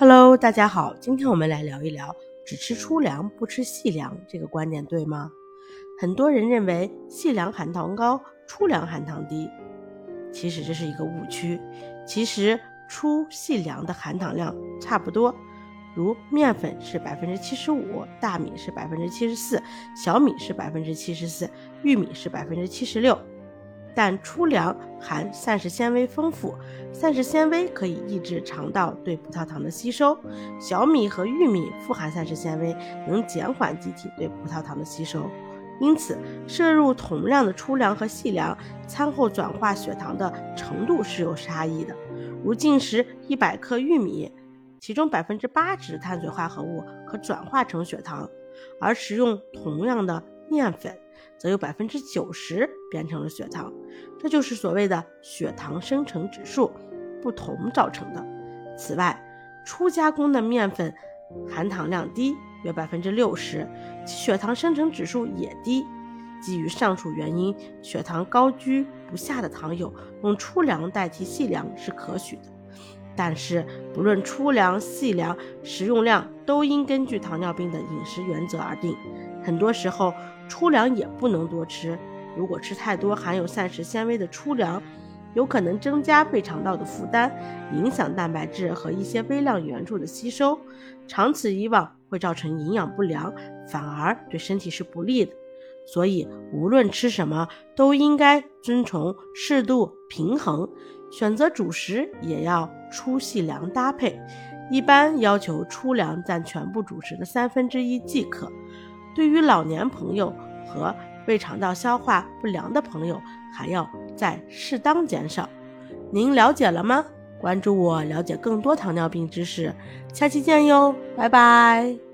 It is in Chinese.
Hello，大家好，今天我们来聊一聊只吃粗粮不吃细粮这个观点对吗？很多人认为细粮含糖高，粗粮含糖低，其实这是一个误区。其实粗细粮的含糖量差不多，如面粉是百分之七十五，大米是百分之七十四，小米是百分之七十四，玉米是百分之七十六。但粗粮含膳食纤维丰富，膳食纤维可以抑制肠道对葡萄糖的吸收。小米和玉米富含膳食纤维，能减缓机体对葡萄糖的吸收。因此，摄入同量的粗粮和细粮，餐后转化血糖的程度是有差异的。如进食一百克玉米，其中百分之八十碳水化合物可转化成血糖，而食用同样的面粉。则有百分之九十变成了血糖，这就是所谓的血糖生成指数不同造成的。此外，初加工的面粉含糖量低，约百分之六十，其血糖生成指数也低。基于上述原因，血糖高居不下的糖友用粗粮代替细粮是可取的。但是，不论粗粮、细粮，食用量都应根据糖尿病的饮食原则而定。很多时候，粗粮也不能多吃。如果吃太多含有膳食纤维的粗粮，有可能增加胃肠道的负担，影响蛋白质和一些微量元素的吸收。长此以往，会造成营养不良，反而对身体是不利的。所以，无论吃什么，都应该遵从适度平衡。选择主食也要粗细粮搭配，一般要求粗粮占全部主食的三分之一即可。对于老年朋友和胃肠道消化不良的朋友，还要再适当减少。您了解了吗？关注我，了解更多糖尿病知识。下期见哟，拜拜。